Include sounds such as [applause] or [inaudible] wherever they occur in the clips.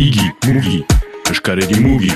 Igi, mugi, eskaredi mugi.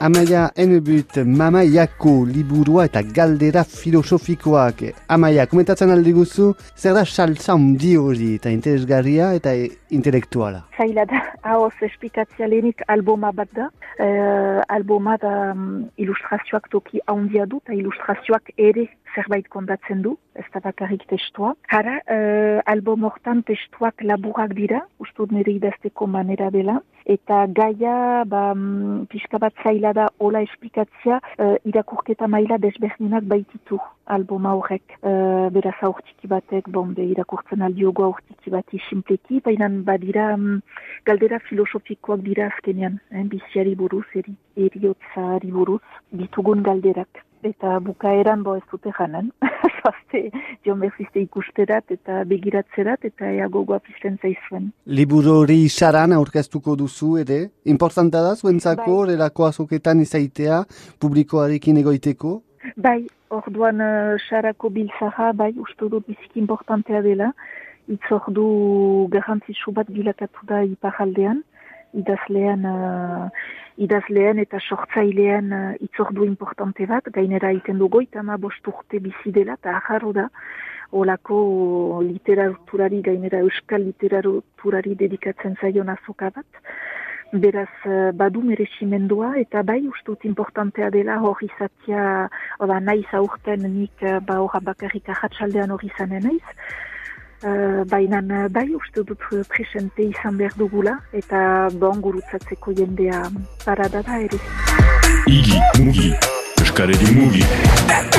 Amaia enebut mamaiako liburua eta galdera filosofikoak. Amaia, komentatzen alde guzu, zer da saltza hundi hori eta interesgarria eta intelektuala? Zaila da, haoz espikatzia lehenik alboma bat da. Uh, alboma da um, ilustrazioak toki haundia du eta ilustrazioak ere zerbait kondatzen du, ez da bakarrik testua. Hara, uh, album hortan testuak laburak dira, ustut nire idazteko manera dela, eta gaia ba, mm, pixka bat zaila da hola esplikatzia uh, irakurketa maila desberdinak baititu albuma horrek. Uh, beraz aurtiki batek, bon, be, irakurtzen aldiogo aurtiki bat isimpleki, baina badira um, galdera filosofikoak dira azkenean, eh, biziari buruz, eri, eriotzari buruz, ditugun galderak eta bukaeran bo ez dute janen. [laughs] Zoazte, jo mezizte ikusterat eta begiratzerat eta ea gogoa pizten zaizuen. Liburu hori isaran aurkeztuko duzu ere? Importanta da zuentzako bai. erako azoketan izaitea publikoarekin egoiteko? Bai, orduan uh, sarako bilzaha, bai, uste dut biziki importantea dela. Itz ordu garantzisu bat bilakatu da iparaldean idazlean, uh, idazlean eta sortzailean uh, itzordu importante bat, gainera iten dugu eta ma bosturte bizi dela eta aharro da, olako literaturari, gainera euskal literaturari dedikatzen zaion azoka bat. Beraz, uh, badu meresimendua eta bai ustut importantea dela hori zatia, oda nahi zaurten nik uh, ba horra bakarrik ahatsaldean hori zanen naiz, Uh, Baina bai uste dut presente izan behar dugula eta bon gurutzatzeko jendea parada da ere. Igi, mugi, eskaredi mugi.